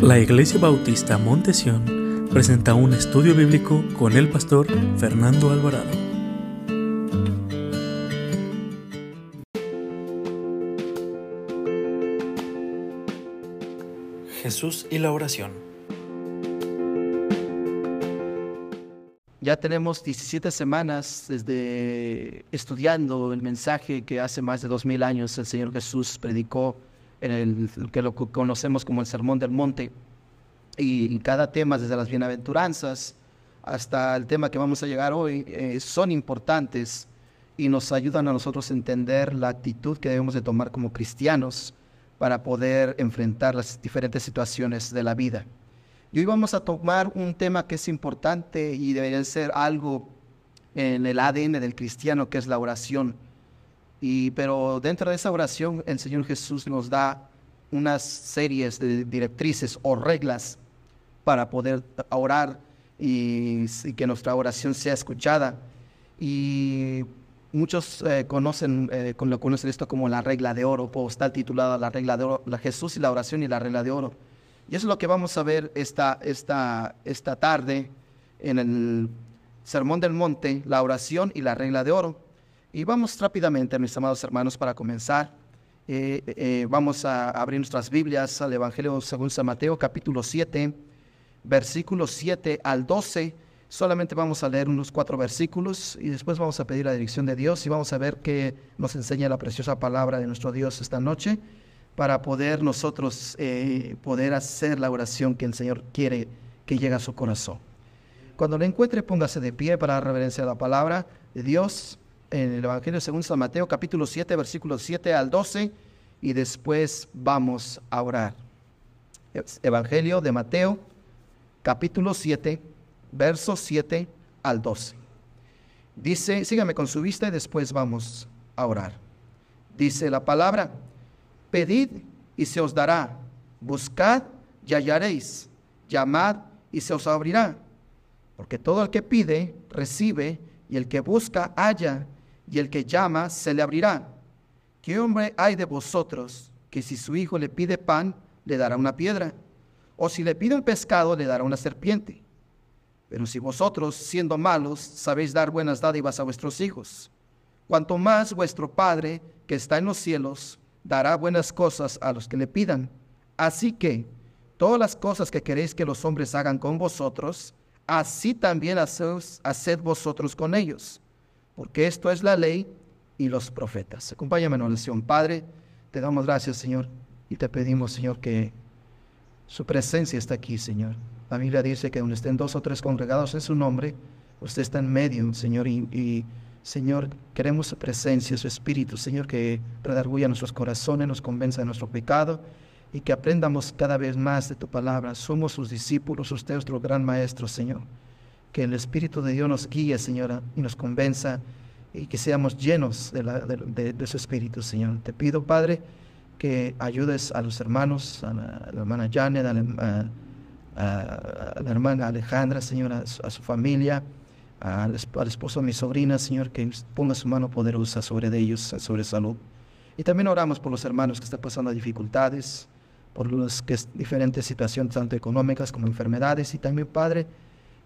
La Iglesia Bautista Montesión presenta un estudio bíblico con el pastor Fernando Alvarado. Jesús y la oración. Ya tenemos 17 semanas desde estudiando el mensaje que hace más de dos mil años el Señor Jesús predicó en el que lo conocemos como el Sermón del Monte. Y, cada tema, desde las bienaventuranzas hasta el tema que vamos a llegar hoy, eh, son importantes y nos ayudan a nosotros a entender la actitud que debemos de tomar como cristianos para poder enfrentar las diferentes situaciones de la vida. Y hoy vamos a tomar un tema que es importante y debería ser algo en el ADN del cristiano, que es la oración. Y, pero dentro de esa oración el Señor Jesús nos da unas series de directrices o reglas para poder orar y, que nuestra oración sea escuchada. Y muchos eh, conocen, eh, lo conocen esto como la regla de oro, o está titulada la regla de oro, la Jesús y la oración y la regla de oro. Y eso es lo que vamos a ver esta, esta, esta tarde en el Sermón del Monte, la oración y la regla de oro. Y vamos rápidamente, mis amados hermanos, para comenzar. Eh, eh, vamos a abrir nuestras Biblias al Evangelio según San Mateo, capítulo 7, versículos 7 al 12. Solamente vamos a leer unos cuatro versículos y después vamos a pedir la dirección de Dios y vamos a ver qué nos enseña la preciosa palabra de nuestro Dios esta noche para poder nosotros eh, poder hacer la oración que el Señor quiere que llegue a su corazón. Cuando lo encuentre, póngase de pie para reverencia la palabra de Dios en el Evangelio según San Mateo, capítulo 7, versículos 7 al 12, y después vamos a orar. Evangelio de Mateo, capítulo 7, versos 7 al 12. Dice, sígame con su vista y después vamos a orar. Dice la palabra, pedid y se os dará, buscad y hallaréis, llamad y se os abrirá. Porque todo el que pide, recibe, y el que busca, halla, y el que llama se le abrirá. ¿Qué hombre hay de vosotros que si su hijo le pide pan, le dará una piedra? O si le pide un pescado, le dará una serpiente. Pero si vosotros, siendo malos, sabéis dar buenas dádivas a vuestros hijos, cuanto más vuestro Padre, que está en los cielos, dará buenas cosas a los que le pidan. Así que, todas las cosas que queréis que los hombres hagan con vosotros, así también haced vosotros con ellos porque esto es la ley y los profetas. Acompáñame en oración. Padre, te damos gracias, Señor, y te pedimos, Señor, que su presencia está aquí, Señor. La Biblia dice que donde estén dos o tres congregados en su nombre, usted está en medio, Señor, y, Señor, queremos su presencia, su espíritu, Señor, que redarguya nuestros corazones, nos convenza de nuestro pecado y que aprendamos cada vez más de tu palabra. Somos sus discípulos, usted es nuestro gran maestro, Señor que el Espíritu de Dios nos guíe, Señora, y nos convenza y que seamos llenos de, su Espíritu, Señor. Te pido, Padre, que ayudes a los hermanos, a la, hermana Janet, a la, hermana Alejandra, Señora, a su, familia, al, esposo de mi sobrina, Señor, que ponga su mano poderosa sobre ellos, sobre salud. Y también oramos por los hermanos que están pasando dificultades, por las diferentes situaciones, tanto económicas como enfermedades, y también, Padre,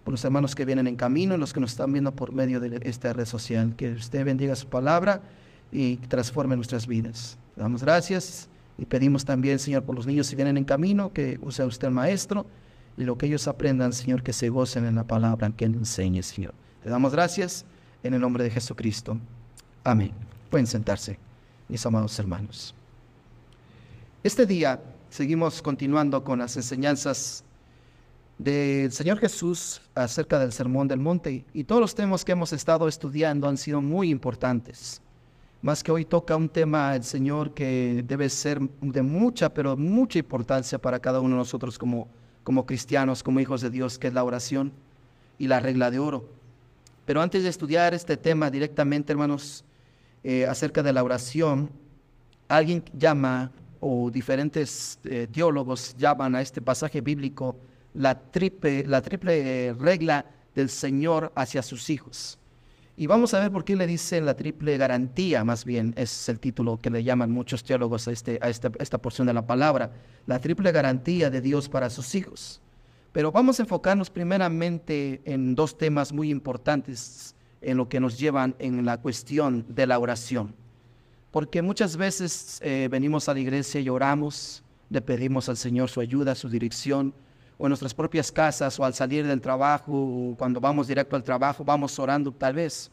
por los hermanos que vienen en camino los que nos están viendo por medio de esta red social. Que usted bendiga su palabra y transforme nuestras vidas. Le damos gracias y pedimos también, Señor, por los niños que vienen en camino, que use usted el maestro y lo que ellos aprendan, Señor, que se gocen en la palabra que Él enseñe, Señor. Le damos gracias en el nombre de Jesucristo. Amén. Pueden sentarse, mis amados hermanos. Este día seguimos continuando con las enseñanzas del Señor Jesús acerca del Sermón del Monte y todos los temas que hemos estado estudiando han sido muy importantes. Más que hoy toca un tema el Señor que debe ser de mucha, pero mucha importancia para cada uno de nosotros como, como cristianos, como hijos de Dios, que es la oración y la regla de oro. Pero antes de estudiar este tema directamente, hermanos, eh, acerca de la oración, alguien llama, o diferentes eh, teólogos llaman a este pasaje bíblico, la triple, la triple regla del Señor hacia sus hijos. Y vamos a ver por qué le dicen la triple garantía, más bien, es el título que le llaman muchos teólogos a, este, a esta, esta porción de la palabra, la triple garantía de Dios para sus hijos. Pero vamos a enfocarnos primeramente en dos temas muy importantes en lo que nos llevan en la cuestión de la oración. Porque muchas veces eh, venimos a la iglesia y oramos, le pedimos al Señor su ayuda, su dirección, o en nuestras propias casas, o al salir del trabajo, o cuando vamos directo al trabajo, vamos orando tal vez.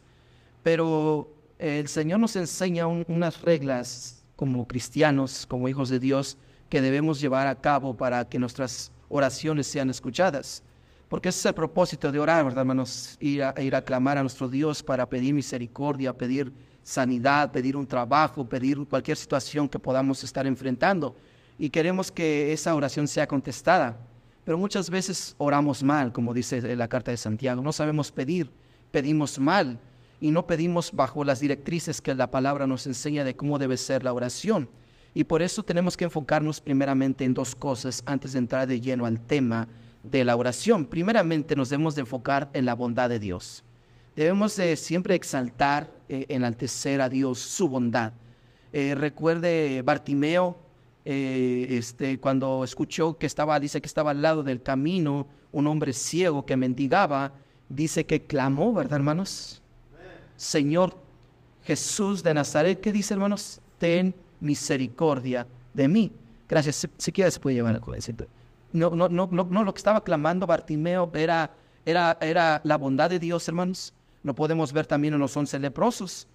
Pero el Señor nos enseña unas reglas como cristianos, como hijos de Dios, que debemos llevar a cabo para que nuestras oraciones sean escuchadas. Porque ese es el propósito de orar, ¿verdad, hermanos? Ir a, ir a clamar a nuestro Dios para pedir misericordia, pedir sanidad, pedir un trabajo, pedir cualquier situación que podamos estar enfrentando. Y queremos que esa oración sea contestada. Pero muchas veces oramos mal, como dice la carta de Santiago. No sabemos pedir, pedimos mal y no pedimos bajo las directrices que la palabra nos enseña de cómo debe ser la oración. Y por eso tenemos que enfocarnos primeramente en dos cosas antes de entrar de lleno al tema de la oración. Primeramente nos debemos de enfocar en la bondad de Dios. Debemos de siempre exaltar, eh, enaltecer a Dios su bondad. Eh, recuerde Bartimeo, eh, este, cuando escuchó que estaba, dice que estaba al lado del camino, un hombre ciego que mendigaba, dice que clamó, ¿verdad, hermanos? Señor Jesús de Nazaret, ¿qué dice, hermanos? Ten misericordia de mí. Gracias. Si, si se puede llevar no, no, no, no, lo que estaba clamando Bartimeo era, era, era la bondad de Dios, hermanos. Lo podemos ver también en los once leprosos.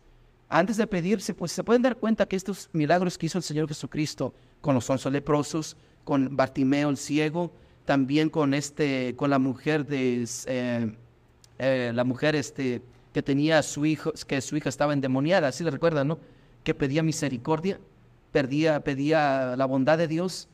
Antes de pedirse, pues se pueden dar cuenta que estos milagros que hizo el Señor Jesucristo con los once leprosos, con Bartimeo el ciego, también con este, con la mujer de eh, eh, la mujer este que tenía a su hijo, que su hija estaba endemoniada, así le recuerdan, ¿no? Que pedía misericordia pedía, pedía la bondad de Dios.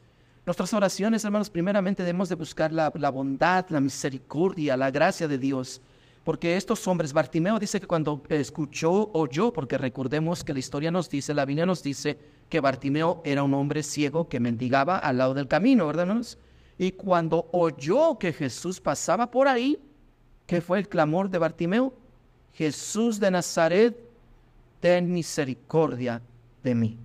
Nuestras oraciones, hermanos, primeramente debemos de buscar la, la bondad, la misericordia, la gracia de Dios. Porque estos hombres, Bartimeo dice que cuando escuchó, oyó, porque recordemos que la historia nos dice, la Biblia nos dice que Bartimeo era un hombre ciego que mendigaba al lado del camino, ¿verdad, hermanos? Y cuando oyó que Jesús pasaba por ahí, ¿qué fue el clamor de Bartimeo? Jesús de Nazaret, ten misericordia de mí.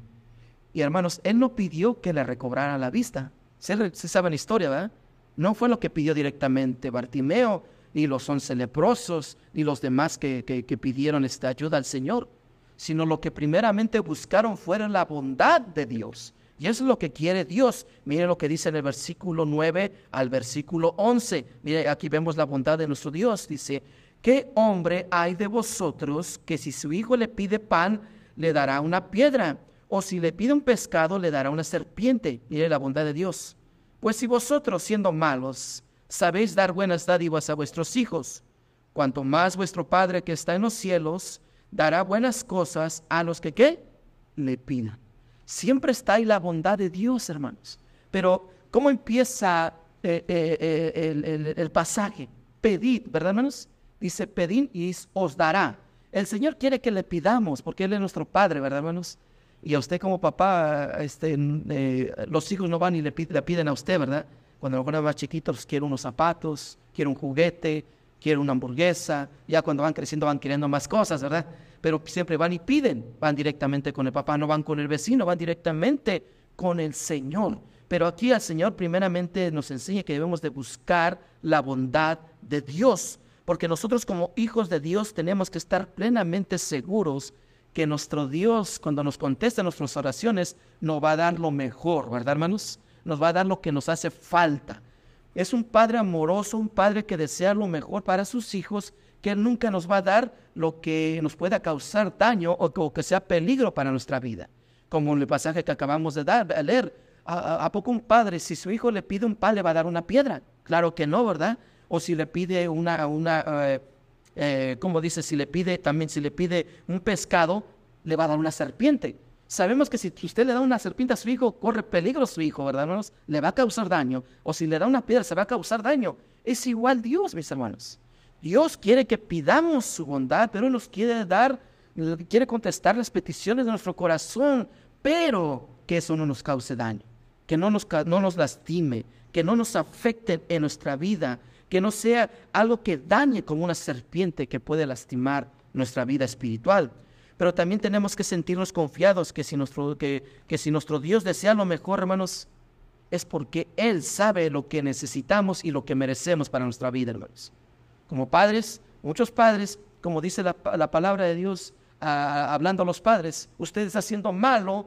Y hermanos, él no pidió que le recobrara la vista. Se, sabe la historia, ¿verdad? No fue lo que pidió directamente Bartimeo, ni los once leprosos, ni los demás que, que, pidieron esta ayuda al Señor, sino lo que primeramente buscaron fue la bondad de Dios. Y eso es lo que quiere Dios. Mire lo que dice en el versículo 9 al versículo 11. Mire, aquí vemos la bondad de nuestro Dios. Dice, ¿qué hombre hay de vosotros que si su hijo le pide pan, le dará una piedra? o si le pide un pescado, le dará una serpiente. Mire la bondad de Dios. Pues si vosotros, siendo malos, sabéis dar buenas dádivas a vuestros hijos, cuanto más vuestro Padre que está en los cielos dará buenas cosas a los que ¿qué? le pidan. Siempre está ahí la bondad de Dios, hermanos. Pero, ¿cómo empieza eh, eh, eh, el, pasaje? Pedid, ¿verdad, hermanos? Dice, pedid y os dará. El Señor quiere que le pidamos, porque Él es nuestro Padre, ¿verdad, hermanos? Y a usted como papá, este, los hijos no van y le, piden a usted, ¿verdad? Cuando los más chiquitos quieren unos zapatos, quieren un juguete, quieren una hamburguesa. Ya cuando van creciendo van queriendo más cosas, ¿verdad? Pero siempre van y piden, van directamente con el papá, no van con el vecino, van directamente con el Señor. Pero aquí el Señor primeramente nos enseña que debemos de buscar la bondad de Dios, porque nosotros como hijos de Dios tenemos que estar plenamente seguros que nuestro Dios, cuando nos conteste nuestras oraciones, nos va a dar lo mejor, ¿verdad, hermanos? Nos va a dar lo que nos hace falta. Es un Padre amoroso, un Padre que desea lo mejor para sus hijos, que nunca nos va a dar lo que nos pueda causar daño o, que sea peligro para nuestra vida. Como en el pasaje que acabamos de dar, a leer, ¿a, poco un padre, si su hijo le pide un pan, le va a dar una piedra? Claro que no, ¿verdad? O si le pide una, una eh, eh, como dice, si le pide, también si le pide un pescado, le va a dar una serpiente. Sabemos que si usted le da una serpiente a su hijo, corre peligro a su hijo, ¿verdad, hermanos? Le va a causar daño. O si le da una piedra, se va a causar daño. Es igual Dios, mis hermanos. Dios quiere que pidamos su bondad, pero nos quiere dar, quiere contestar las peticiones de nuestro corazón, pero que eso no nos cause daño, que no nos, no nos lastime, que no nos afecte en nuestra vida, que no sea algo que dañe como una serpiente que puede lastimar nuestra vida espiritual. Pero también tenemos que sentirnos confiados que si nuestro, que, que si nuestro Dios desea lo mejor, hermanos, es porque Él sabe lo que necesitamos y lo que merecemos para nuestra vida, hermanos. Como padres, muchos padres, como dice la, palabra de Dios, hablando a los padres, ustedes haciendo malo,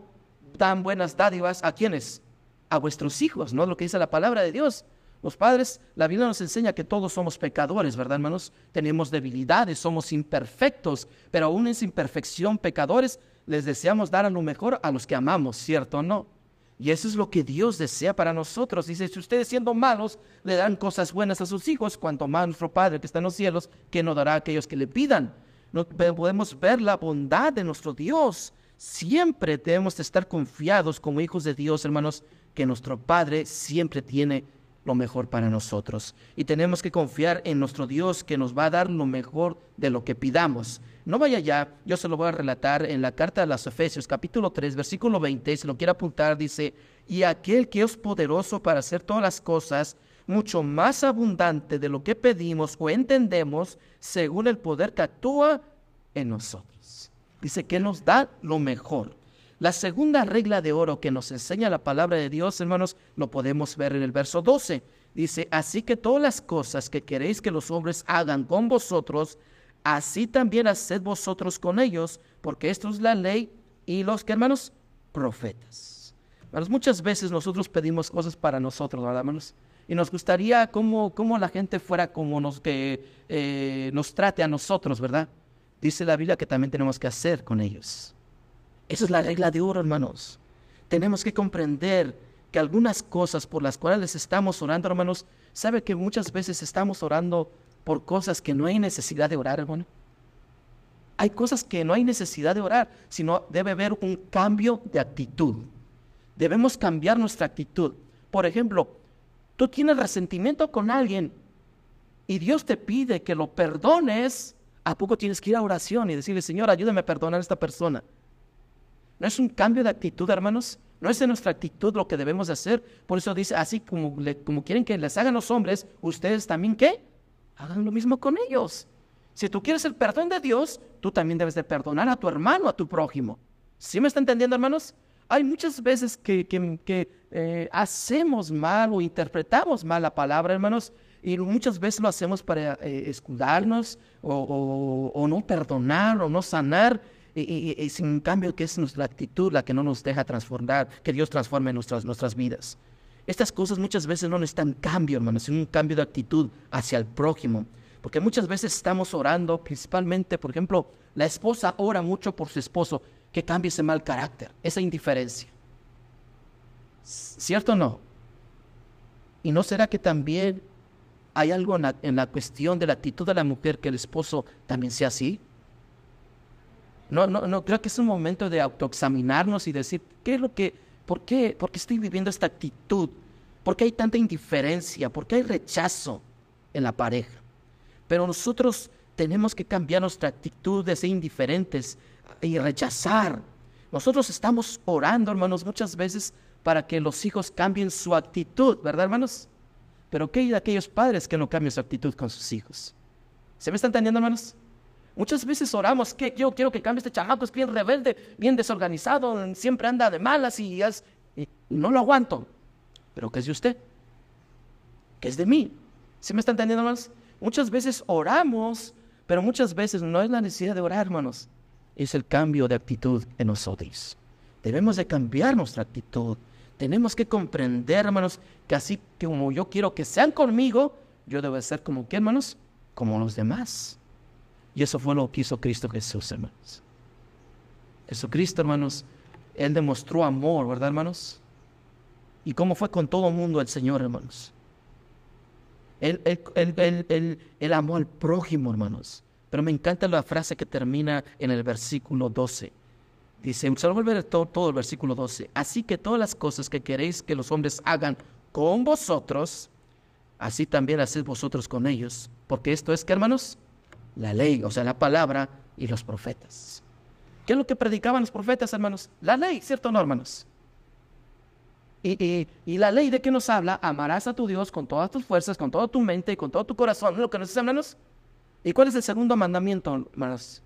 dan buenas dádivas a quienes? A vuestros hijos, ¿no? Lo que dice la palabra de Dios. Los padres, la Biblia nos enseña que todos somos pecadores, ¿verdad, hermanos? Tenemos debilidades, somos imperfectos, pero aún en esa imperfección, pecadores, les deseamos dar a lo mejor a los que amamos, ¿cierto o no? Y eso es lo que Dios desea para nosotros. Dice, si ustedes siendo malos le dan cosas buenas a sus hijos, cuanto más nuestro Padre que está en los cielos, que no dará a aquellos que le pidan. No podemos ver la bondad de nuestro Dios. Siempre debemos estar confiados como hijos de Dios, hermanos, que nuestro Padre siempre tiene lo mejor para nosotros. Y tenemos que confiar en nuestro Dios que nos va a dar lo mejor de lo que pidamos. No vaya ya, yo se lo voy a relatar en la carta de los Efesios, capítulo 3, versículo 20, si lo quiere apuntar, dice, y aquel que es poderoso para hacer todas las cosas, mucho más abundante de lo que pedimos o entendemos, según el poder que actúa en nosotros. Dice que nos da lo mejor. La segunda regla de oro que nos enseña la palabra de Dios, hermanos, lo podemos ver en el verso 12. Dice, así que todas las cosas que queréis que los hombres hagan con vosotros, así también haced vosotros con ellos, porque esto es la ley y los que, hermanos, profetas. Hermanos, muchas veces nosotros pedimos cosas para nosotros, ¿verdad, hermanos? Y nos gustaría cómo, la gente fuera como nos, que eh, nos trate a nosotros, ¿verdad? Dice la Biblia que también tenemos que hacer con ellos. Esa es la regla de oro, hermanos. Tenemos que comprender que algunas cosas por las cuales estamos orando, hermanos, sabe que muchas veces estamos orando por cosas que no hay necesidad de orar, hermano. Hay cosas que no hay necesidad de orar, sino debe haber un cambio de actitud. Debemos cambiar nuestra actitud. Por ejemplo, tú tienes resentimiento con alguien y Dios te pide que lo perdones, ¿a poco tienes que ir a oración y decirle, Señor, ayúdame a perdonar a esta persona? ¿No es un cambio de actitud, hermanos? ¿No es en nuestra actitud lo que debemos hacer? Por eso dice, así como, como quieren que les hagan los hombres, ustedes también, ¿qué? Hagan lo mismo con ellos. Si tú quieres el perdón de Dios, tú también debes de perdonar a tu hermano, a tu prójimo. ¿Sí me está entendiendo, hermanos? Hay muchas veces que, que, eh, hacemos mal o interpretamos mal la palabra, hermanos, y muchas veces lo hacemos para eh, escudarnos o, o, no perdonar o no sanar y, sin cambio que es nuestra actitud la que no nos deja transformar, que Dios transforme nuestras, nuestras vidas. Estas cosas muchas veces no necesitan cambio, hermanos, sino un cambio de actitud hacia el prójimo. Porque muchas veces estamos orando, principalmente, por ejemplo, la esposa ora mucho por su esposo, que cambie ese mal carácter, esa indiferencia. ¿Cierto o no? ¿Y no será que también hay algo en la cuestión de la actitud de la mujer que el esposo también sea así? No, no, no, creo que es un momento de autoexaminarnos y decir, ¿qué es lo que, por qué, por qué estoy viviendo esta actitud? ¿Por qué hay tanta indiferencia? ¿Por qué hay rechazo en la pareja? Pero nosotros tenemos que cambiar nuestra actitud de ser indiferentes y rechazar. Nosotros estamos orando, hermanos, muchas veces para que los hijos cambien su actitud, ¿verdad, hermanos? Pero ¿qué hay de aquellos padres que no cambian su actitud con sus hijos? ¿Se me está entendiendo, hermanos? Muchas veces oramos que yo quiero que cambie este chamaco, es bien rebelde, bien desorganizado, siempre anda de malas y, no lo aguanto. Pero ¿qué es de usted? ¿Qué es de mí? ¿Sí me está entendiendo, hermanos? Muchas veces oramos, pero muchas veces no es la necesidad de orar, hermanos. Es el cambio de actitud en nosotros. Debemos de cambiar nuestra actitud. Tenemos que comprender, hermanos, que así como yo quiero que sean conmigo, yo debo ser como qué, hermanos? Como los demás. Y eso fue lo que hizo Cristo Jesús, hermanos. Jesucristo, hermanos, Él demostró amor, ¿verdad, hermanos? Y cómo fue con todo el mundo el Señor, hermanos. Él, él, amó al prójimo, hermanos. Pero me encanta la frase que termina en el versículo 12. Dice, se lo a todo, todo el versículo 12. Así que todas las cosas que queréis que los hombres hagan con vosotros, así también haced vosotros con ellos. Porque esto es que, hermanos, la ley, o sea, la palabra y los profetas. ¿Qué es lo que predicaban los profetas, hermanos? La ley, ¿cierto no, hermanos? Y, la ley de qué nos habla, amarás a tu Dios con todas tus fuerzas, con toda tu mente y con todo tu corazón, ¿no lo que nos dice, hermanos? ¿Y cuál es el segundo mandamiento, hermanos?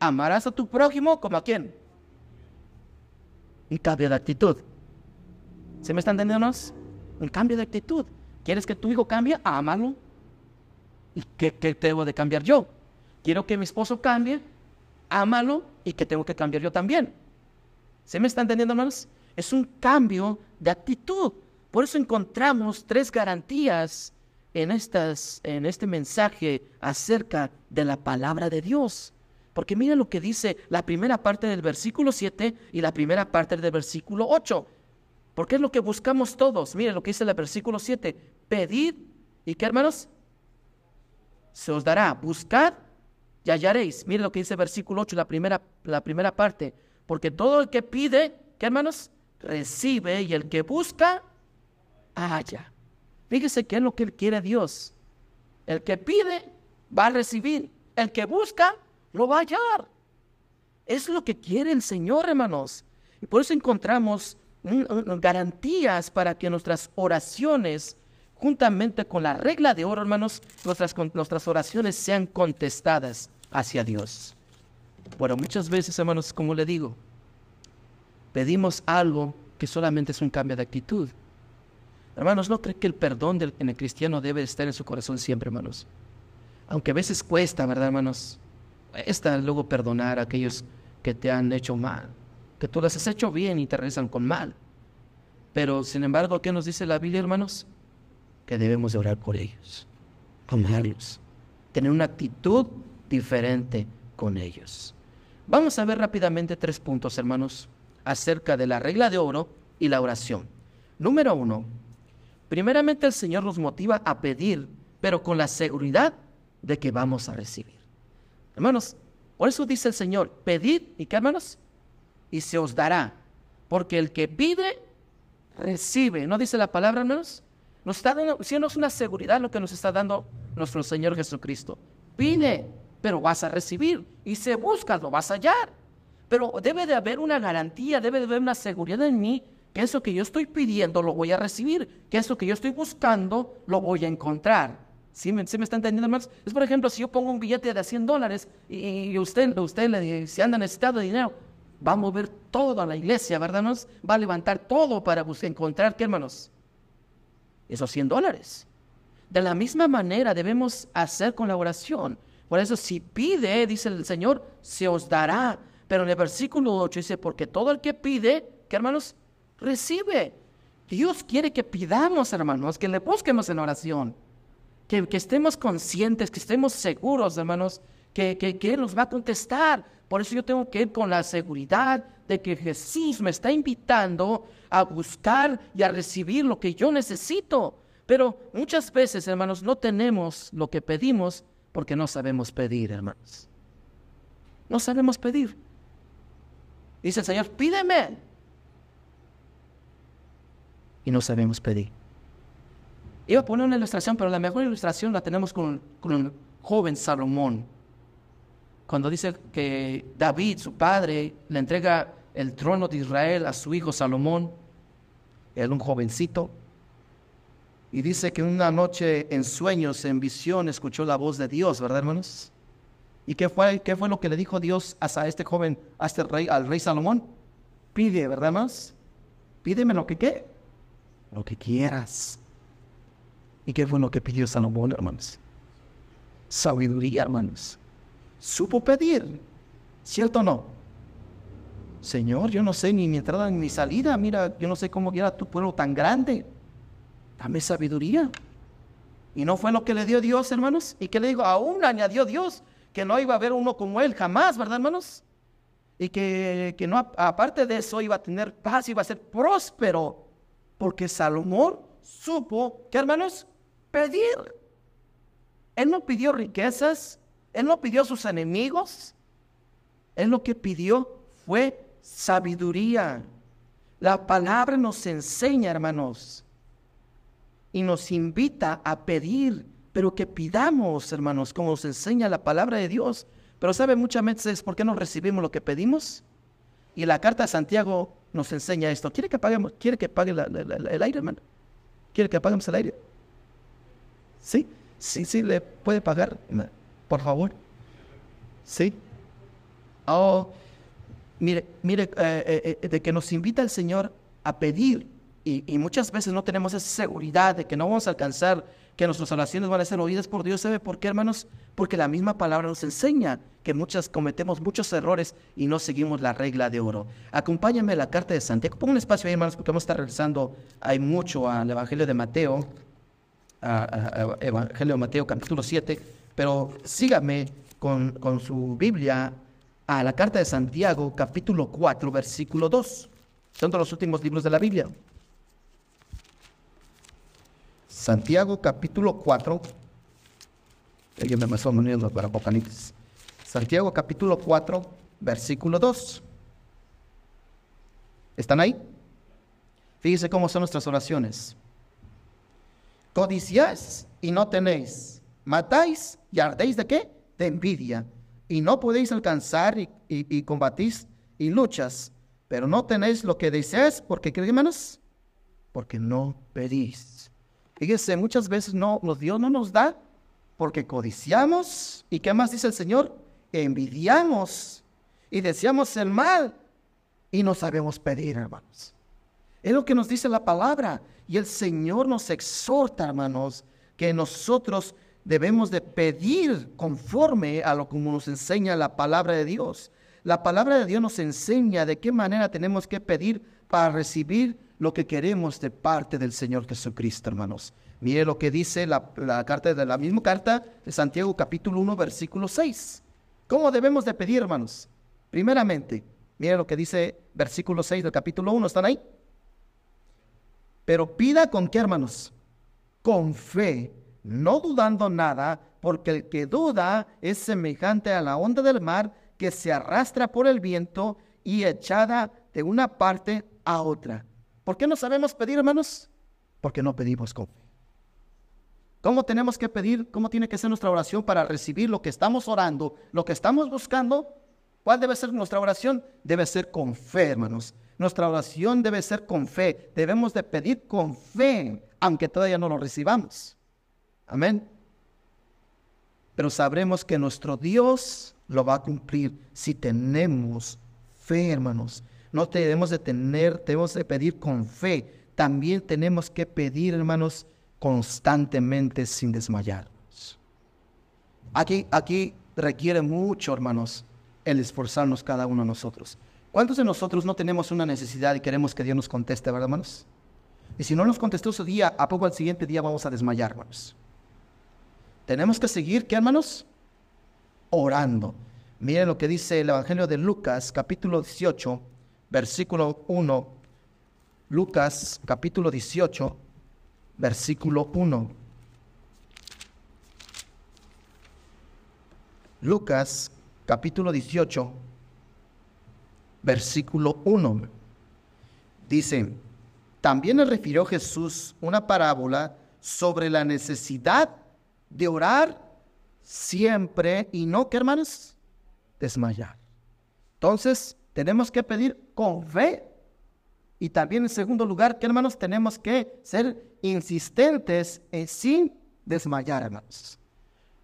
Amarás a tu prójimo como a quién. Un cambio de actitud. ¿Se me están entendiendo? Un cambio de actitud. ¿Quieres que tu hijo cambie? Ámalo. ¿Y qué, qué debo de cambiar yo? Quiero que mi esposo cambie. Ámalo. ¿Y que tengo que cambiar yo también? ¿Se me está entendiendo, hermanos? Es un cambio de actitud. Por eso encontramos tres garantías en, estas, en este mensaje acerca de la palabra de Dios. Porque mira lo que dice la primera parte del versículo 7 y la primera parte del versículo 8. Porque es lo que buscamos todos. Mira lo que dice el versículo 7. Pedid, ¿y qué hermanos? Se os dará. Buscad y hallaréis. Mira lo que dice el versículo 8, la primera, la primera parte. Porque todo el que pide, ¿qué hermanos? Recibe y el que busca, halla. Fíjese qué es lo que quiere Dios. El que pide, va a recibir. El que busca, lo va a hallar. Es lo que quiere el Señor, hermanos. Y por eso encontramos garantías para que nuestras oraciones, juntamente con la regla de oro, hermanos, nuestras, nuestras oraciones sean contestadas hacia Dios. Bueno, muchas veces, hermanos, como le digo, pedimos algo que solamente es un cambio de actitud. Hermanos, ¿no cree que el perdón del, en el cristiano debe estar en su corazón siempre, hermanos? Aunque a veces cuesta, ¿verdad, hermanos? Cuesta luego perdonar a aquellos que te han hecho mal, que tú les has hecho bien y te regresan con mal. Pero, sin embargo, ¿qué nos dice la Biblia, hermanos? Que debemos de orar por ellos, amarlos, tener una actitud diferente con ellos. Vamos a ver rápidamente tres puntos, hermanos, acerca de la regla de oro y la oración. Número uno, primeramente el Señor nos motiva a pedir, pero con la seguridad de que vamos a recibir. Hermanos, por eso dice el Señor, pedid, ¿y qué hermanos? Y se os dará, porque el que pide, recibe. ¿No dice la palabra, hermanos? Nos está dando, una seguridad lo que nos está dando nuestro Señor Jesucristo. Pide, pero vas a recibir. Y se busca, lo vas a hallar. Pero debe de haber una garantía, debe de haber una seguridad en mí que eso que yo estoy pidiendo lo voy a recibir, que eso que yo estoy buscando lo voy a encontrar. ¿Sí me, está entendiendo, hermanos? Es por ejemplo, si yo pongo un billete de 100 dólares y, usted, usted le, si anda necesitado de dinero, va a mover toda la iglesia, ¿verdad, hermanos? Va a levantar todo para buscar, encontrar, ¿qué, hermanos? Esos 100 dólares. De la misma manera debemos hacer con la oración. Por eso, si pide, dice el Señor, se os dará. Pero en el versículo 8 dice, porque todo el que pide, ¿qué hermanos? Recibe. Dios quiere que pidamos, hermanos, que le busquemos en oración. Que, estemos conscientes, que estemos seguros, hermanos, que, que, que Él nos va a contestar. Por eso yo tengo que ir con la seguridad de que Jesús me está invitando a buscar y a recibir lo que yo necesito. Pero muchas veces, hermanos, no tenemos lo que pedimos porque no sabemos pedir, hermanos. No sabemos pedir. Dice el Señor, pídeme. Y no sabemos pedir. Iba a poner una ilustración, pero la mejor ilustración la tenemos con, con el joven Salomón. Cuando dice que David, su padre, le entrega el trono de Israel a su hijo Salomón, él un jovencito, y dice que una noche en sueños, en visión, escuchó la voz de Dios, ¿verdad, hermanos? ¿Y qué fue, qué fue lo que le dijo Dios a este joven, a este rey, al rey Salomón? Pide, ¿verdad, hermanos? Pídeme lo que qué, lo que quieras. ¿Y qué fue lo que pidió Salomón, hermanos? Sabiduría, hermanos. Supo pedir, ¿cierto o no? Señor, yo no sé ni mi entrada ni mi salida. Mira, yo no sé cómo era tu pueblo tan grande dame sabiduría. Y no fue lo que le dio Dios, hermanos. Y que le digo, aún añadió Dios que no iba a haber uno como él jamás, ¿verdad, hermanos? Y que, que no, aparte de eso, iba a tener paz, iba a ser próspero. Porque Salomón supo, ¿qué hermanos? Pedir. Él no pidió riquezas, él no pidió sus enemigos. Él lo que pidió fue sabiduría. La palabra nos enseña, hermanos, y nos invita a pedir, pero que pidamos, hermanos, como nos enseña la palabra de Dios. Pero ¿sabe muchas veces por qué no recibimos lo que pedimos? Y la carta de Santiago nos enseña esto. ¿Quiere que paguemos, quiere que pague el aire, hermano? ¿Quiere que apaguemos el aire? Sí, sí, sí, le puede pagar, por favor. Sí. Oh, mire, mire, eh, eh, de que nos invita el Señor a pedir y, y, muchas veces no tenemos esa seguridad de que no vamos a alcanzar, que nuestras oraciones van a ser oídas por Dios. ¿Sabe por qué, hermanos? Porque la misma palabra nos enseña que muchas cometemos muchos errores y no seguimos la regla de oro. Acompáñame a la carta de Santiago. Pongo un espacio ahí, hermanos, porque vamos a estar regresando. Hay mucho al Evangelio de Mateo, a, Evangelio de Mateo, capítulo 7. Pero sígame con, con su Biblia a la carta de Santiago, capítulo 4, versículo 2. Son de los últimos libros de la Biblia. Santiago capítulo 4. Alguien me uniendo para Apocalipsis. Santiago capítulo 4, versículo 2. ¿Están ahí? Fíjense cómo son nuestras oraciones. Codiciáis y no tenéis. Matáis y ardéis de qué? De envidia. Y no podéis alcanzar y, y, combatís y luchas. Pero no tenéis lo que deseáis porque, ¿qué hermanos? Porque no pedís. Fíjense, muchas veces no, Dios no nos da porque codiciamos. ¿Y qué más dice el Señor? envidiamos y deseamos el mal y no sabemos pedir, hermanos. Es lo que nos dice la palabra. Y el Señor nos exhorta, hermanos, que nosotros debemos de pedir conforme a lo que nos enseña la palabra de Dios. La palabra de Dios nos enseña de qué manera tenemos que pedir para recibir lo que queremos de parte del Señor Jesucristo, hermanos. Mire lo que dice la, carta de la misma carta de Santiago capítulo 1 versículo 6. ¿Cómo debemos de pedir, hermanos? Primeramente, miren lo que dice versículo 6 del capítulo 1, ¿están ahí? Pero pida con qué, hermanos? Con fe, no dudando nada, porque el que duda es semejante a la onda del mar que se arrastra por el viento y echada de una parte a otra. ¿Por qué no sabemos pedir, hermanos? Porque no pedimos con. ¿Cómo tenemos que pedir? ¿Cómo tiene que ser nuestra oración para recibir lo que estamos orando, lo que estamos buscando? ¿Cuál debe ser nuestra oración? Debe ser con fe, hermanos. Nuestra oración debe ser con fe. Debemos de pedir con fe, aunque todavía no lo recibamos. Amén. Pero sabremos que nuestro Dios lo va a cumplir si tenemos fe, hermanos. No debemos de tener, debemos de pedir con fe. También tenemos que pedir, hermanos, constantemente sin desmayarnos. Aquí, aquí requiere mucho, hermanos, el esforzarnos cada uno de nosotros. ¿Cuántos de nosotros no tenemos una necesidad y queremos que Dios nos conteste, verdad, hermanos? Y si no nos contestó ese día, ¿a poco al siguiente día vamos a desmayar, hermanos? Tenemos que seguir, ¿qué, hermanos? Orando. Miren lo que dice el Evangelio de Lucas, capítulo 18, versículo 1. Lucas, capítulo 18, versículo 1. Lucas capítulo 18, versículo 1. Dice, también le refirió Jesús una parábola sobre la necesidad de orar siempre y no, ¿qué hermanos? Desmayar. Entonces, tenemos que pedir con fe y también en segundo lugar, que hermanos, tenemos que ser insistentes en sin desmayar, hermanos.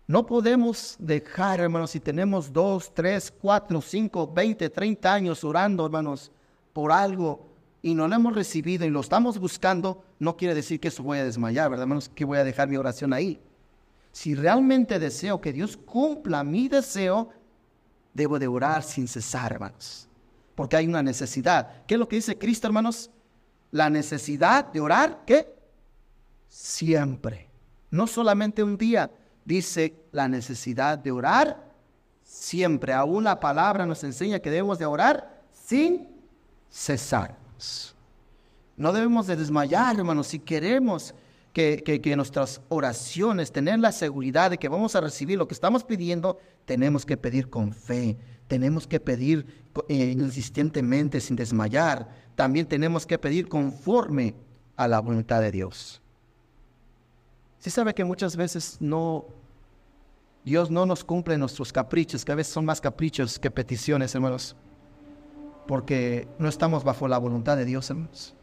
No podemos dejar, hermanos, si tenemos dos, tres, cuatro, cinco, veinte, treinta años orando, hermanos, por algo y no lo hemos recibido y lo estamos buscando, no quiere decir que eso voy a desmayar, ¿verdad, hermanos? Que voy a dejar mi oración ahí. Si realmente deseo que Dios cumpla mi deseo, debo de orar sin cesar, hermanos porque hay una necesidad. ¿Qué es lo que dice Cristo, hermanos? La necesidad de orar, ¿qué? Siempre. No solamente un día, dice la necesidad de orar siempre. Aún la palabra nos enseña que debemos de orar sin cesar. No debemos de desmayar, hermanos, si queremos que, nuestras oraciones, tener la seguridad de que vamos a recibir lo que estamos pidiendo, tenemos que pedir con fe, tenemos que pedir eh, insistentemente sin desmayar. También tenemos que pedir conforme a la voluntad de Dios. Si sabe que muchas veces no, Dios no nos cumple nuestros caprichos, que a veces son más caprichos que peticiones, hermanos, porque no estamos bajo la voluntad de Dios, hermanos.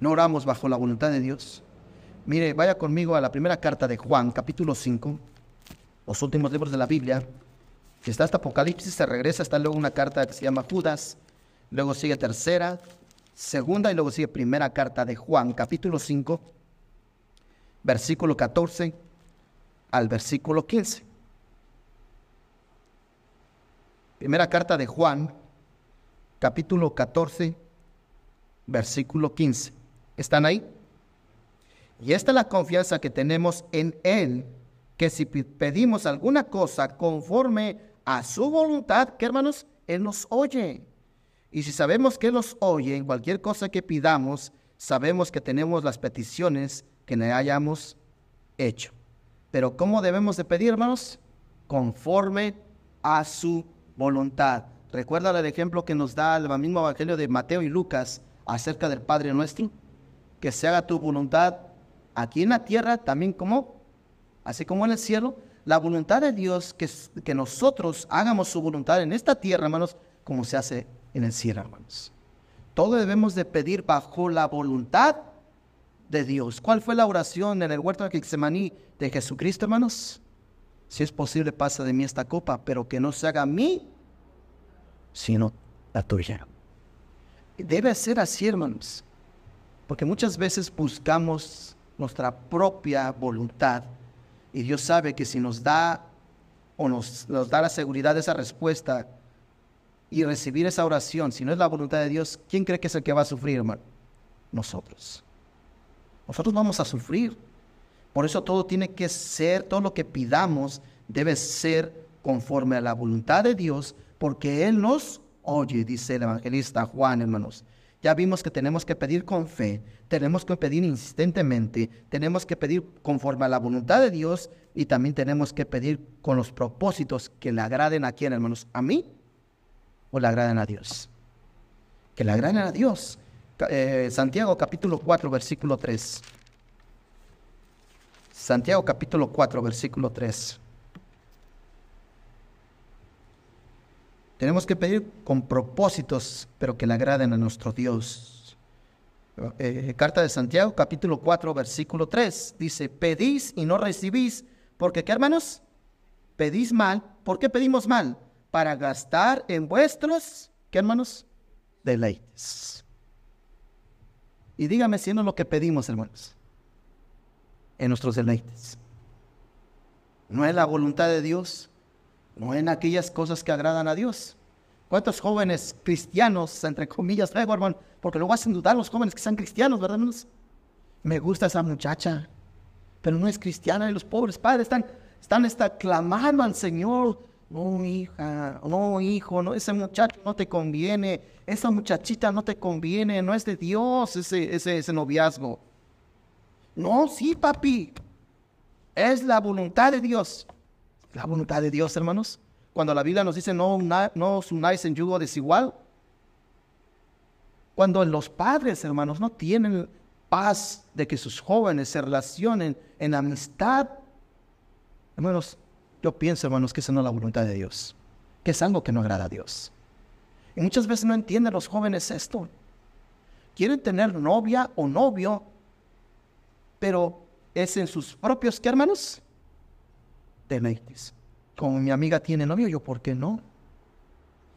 No oramos bajo la voluntad de Dios. Mire, vaya conmigo a la primera carta de Juan, capítulo 5, los últimos libros de la Biblia Está hasta Apocalipsis, se regresa, está luego una carta que se llama Judas, luego sigue tercera, segunda y luego sigue primera carta de Juan, capítulo 5, versículo 14 al versículo 15. Primera carta de Juan, capítulo 14, versículo 15. ¿Están ahí? Y esta es la confianza que tenemos en Él, que si pedimos alguna cosa conforme a su voluntad, que hermanos, Él nos oye. Y si sabemos que Él nos oye en cualquier cosa que pidamos, sabemos que tenemos las peticiones que le hayamos hecho. Pero ¿cómo debemos de pedir, hermanos? Conforme a su voluntad. Recuerda el ejemplo que nos da el mismo Evangelio de Mateo y Lucas acerca del Padre nuestro. Que se haga tu voluntad aquí en la tierra, también como, así como en el cielo. La voluntad de Dios, que, que nosotros hagamos su voluntad en esta tierra, hermanos, como se hace en el cielo, hermanos. Todo debemos de pedir bajo la voluntad de Dios. ¿Cuál fue la oración en el huerto de Getsemaní de Jesucristo, hermanos? Si es posible, pasa de mí esta copa, pero que no se haga a mí, sino la tuya. Debe ser así, hermanos, porque muchas veces buscamos nuestra propia voluntad y Dios sabe que si nos da o nos, nos da la seguridad de esa respuesta y recibir esa oración, si no es la voluntad de Dios, ¿quién cree que es el que va a sufrir, hermano? Nosotros. Nosotros vamos a sufrir. Por eso todo tiene que ser, todo lo que pidamos debe ser conforme a la voluntad de Dios, porque Él nos oye, dice el evangelista Juan, hermanos. Ya vimos que tenemos que pedir con fe, tenemos que pedir insistentemente, tenemos que pedir conforme a la voluntad de Dios y también tenemos que pedir con los propósitos que le agraden a quién, hermanos, a mí o le agraden a Dios. Que le agraden a Dios. Eh, Santiago capítulo 4, versículo 3. Santiago capítulo 4, versículo 3. Tenemos que pedir con propósitos, pero que le agraden a nuestro Dios. Eh, carta de Santiago, capítulo 4, versículo 3. Dice, pedís y no recibís, porque ¿qué hermanos? Pedís mal. ¿Por qué pedimos mal? Para gastar en vuestros, ¿qué hermanos? Deleites. Y dígame si no es lo que pedimos, hermanos, en nuestros deleites. No es la voluntad de Dios, no en aquellas cosas que agradan a Dios. ¿Cuántos jóvenes cristianos, entre comillas, traigo, hermano? Porque luego hacen dudar los jóvenes que sean cristianos, ¿verdad, hermanos? Me gusta esa muchacha, pero no es cristiana y los pobres padres están, están está, clamando al Señor. No, hija, no, hijo, no, ese muchacho no te conviene, esa muchachita no te conviene, no es de Dios ese, ese, ese noviazgo. No, sí, papi, es la voluntad de Dios la voluntad de Dios, hermanos. Cuando la Biblia nos dice no, no os unáis en yugo desigual. Cuando los padres, hermanos, no tienen paz de que sus jóvenes se relacionen en amistad. Hermanos, yo pienso, hermanos, que esa no es la voluntad de Dios. Que es algo que no agrada a Dios. Y muchas veces no entienden los jóvenes esto. Quieren tener novia o novio, pero es en sus propios, ¿qué hermanos? Deleites. Como mi amiga tiene novio, yo, ¿por qué no?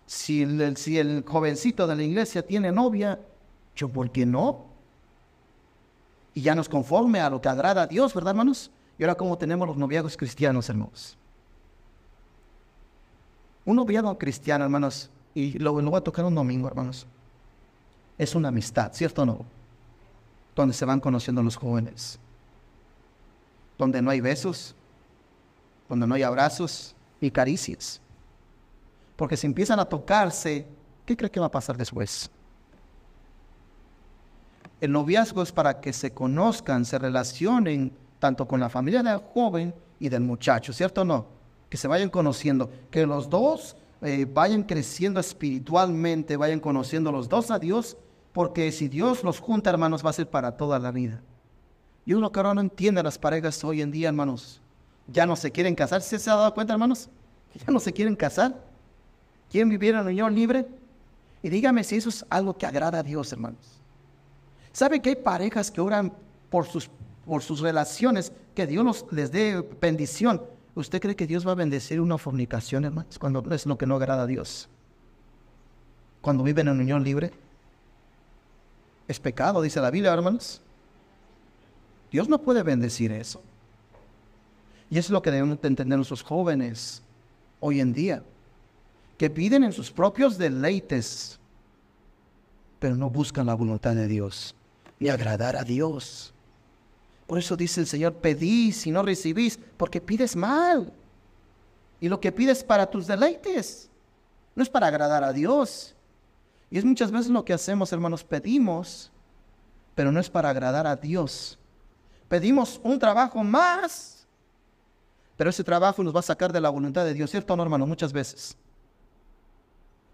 Si el, si el jovencito de la iglesia tiene novia, yo, ¿por qué no? Y ya nos conforme a lo que agrada a Dios, ¿verdad, hermanos? Y ahora, ¿cómo tenemos los noviazgos cristianos, hermanos? Un noviazgo cristiano, hermanos, y lo, lo voy a tocar un domingo, hermanos, es una amistad, ¿cierto o no? Donde se van conociendo los jóvenes. Donde no hay besos, cuando no hay abrazos y caricias. Porque si empiezan a tocarse, ¿qué cree que va a pasar después? El noviazgo es para que se conozcan, se relacionen tanto con la familia del joven y del muchacho, ¿cierto o no? Que se vayan conociendo, que los dos eh, vayan creciendo espiritualmente, vayan conociendo los dos a Dios, porque si Dios los junta, hermanos, va a ser para toda la vida. Y uno que ahora no entiende a las parejas hoy en día, hermanos, ya no se quieren casar. ¿Se ha dado cuenta, hermanos? Ya no se quieren casar. ¿Quieren vivir en unión libre? Y dígame si eso es algo que agrada a Dios, hermanos. ¿Sabe que hay parejas que oran por sus, por sus relaciones, que Dios les dé bendición? ¿Usted cree que Dios va a bendecir una fornicación, hermanos, cuando es lo que no agrada a Dios? Cuando viven en unión libre. Es pecado, dice la Biblia, hermanos. Dios no puede bendecir eso. Y eso es lo que deben entender nuestros jóvenes hoy en día, que piden en sus propios deleites, pero no buscan la voluntad de Dios, ni agradar a Dios. Por eso dice el Señor, pedís y no recibís, porque pides mal. Y lo que pides para tus deleites, no es para agradar a Dios. Y es muchas veces lo que hacemos, hermanos, pedimos, pero no es para agradar a Dios. Pedimos un trabajo más, pero ese trabajo nos va a sacar de la voluntad de Dios, ¿cierto o no, hermano? Muchas veces.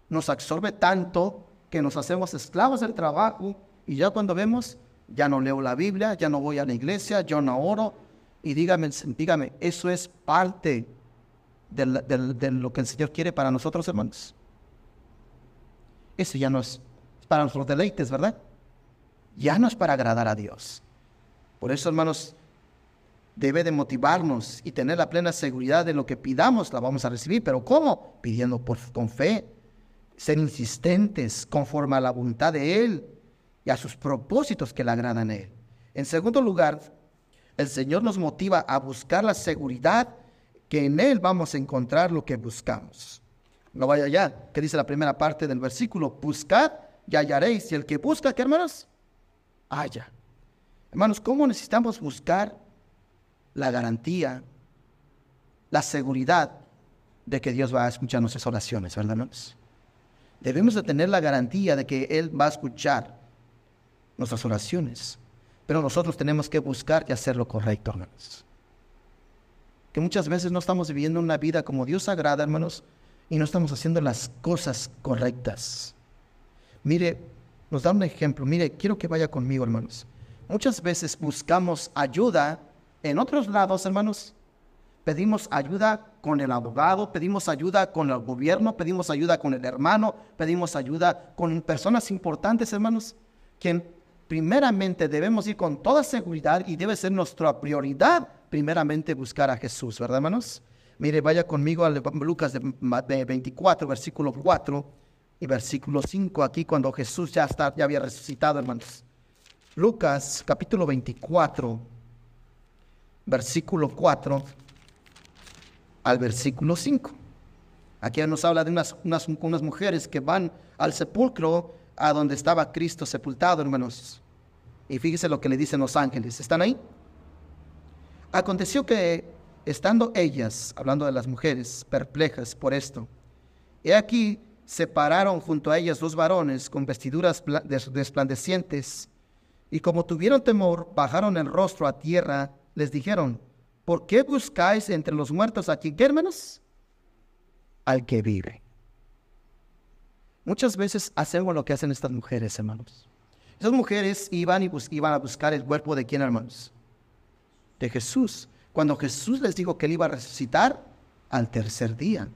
Nos absorbe tanto que nos hacemos esclavos del trabajo y ya cuando vemos, ya no leo la Biblia, ya no voy a la iglesia, yo no oro. Y dígame, dígame, eso es parte de, lo que el Señor quiere para nosotros, hermanos. Eso ya no es para nuestros deleites, ¿verdad? Ya no es para agradar a Dios. Por eso, hermanos, debe de motivarnos y tener la plena seguridad de lo que pidamos, la vamos a recibir. Pero ¿cómo? Pidiendo por, con fe, ser insistentes conforme a la voluntad de Él y a sus propósitos que le agradan Él. En segundo lugar, el Señor nos motiva a buscar la seguridad que en Él vamos a encontrar lo que buscamos. No vaya allá, que dice la primera parte del versículo, buscad y hallaréis. Y el que busca, ¿qué hermanos? Haya. Hermanos, ¿cómo necesitamos buscar la garantía, la seguridad de que Dios va a escuchar nuestras oraciones, verdad, hermanos? Debemos de tener la garantía de que Él va a escuchar nuestras oraciones. Pero nosotros tenemos que buscar y hacer lo correcto, hermanos. Que muchas veces no estamos viviendo una vida como Dios agrada, hermanos, y no estamos haciendo las cosas correctas. Mire, nos da un ejemplo. Mire, quiero que vaya conmigo, hermanos. Muchas veces buscamos ayuda en otros lados, hermanos. Pedimos ayuda con el abogado, pedimos ayuda con el gobierno, pedimos ayuda con el hermano, pedimos ayuda con personas importantes, hermanos, quien primeramente debemos ir con toda seguridad y debe ser nuestra prioridad primeramente buscar a Jesús, ¿verdad, hermanos? Mire, vaya conmigo a Lucas 24, versículo 4 y versículo 5, aquí cuando Jesús ya, está, ya había resucitado, hermanos. Lucas capítulo 24, versículo 4 al versículo 5. Aquí nos habla de unas, unas, unas mujeres que van al sepulcro a donde estaba Cristo sepultado, hermanos. Y fíjese lo que le dicen los ángeles. ¿Están ahí? Aconteció que, estando ellas, hablando de las mujeres, perplejas por esto, he aquí se pararon junto a ellas dos varones con vestiduras resplandecientes, y como tuvieron temor, bajaron el rostro a tierra, les dijeron, ¿por qué buscáis entre los muertos aquí, hermanos? Al que vive. Muchas veces hacemos lo que hacen estas mujeres, hermanos. Esas mujeres iban y iban a buscar el cuerpo de quién, hermanos? De Jesús. Cuando Jesús les dijo que él iba a resucitar al tercer día,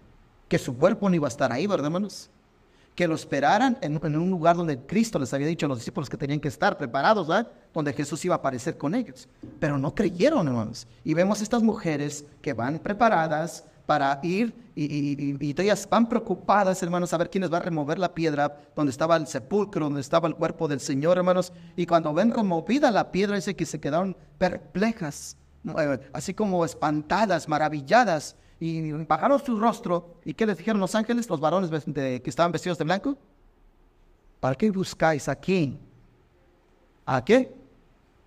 que su cuerpo no iba a estar ahí, ¿verdad, hermanos? Que lo esperaran en, un lugar donde Cristo les había dicho a los discípulos que tenían que estar preparados, ¿verdad? Donde Jesús iba a aparecer con ellos. Pero no creyeron, hermanos. Y vemos estas mujeres que van preparadas, para ir y, ellas van preocupadas, hermanos, a ver quién les va a remover la piedra donde estaba el sepulcro, donde estaba el cuerpo del Señor, hermanos. Y cuando ven removida la piedra, dice que se quedaron perplejas, eh, así como espantadas, maravilladas, y bajaron su rostro. ¿Y qué les dijeron los ángeles, los varones que estaban vestidos de blanco? ¿Para qué buscáis aquí? ¿A qué?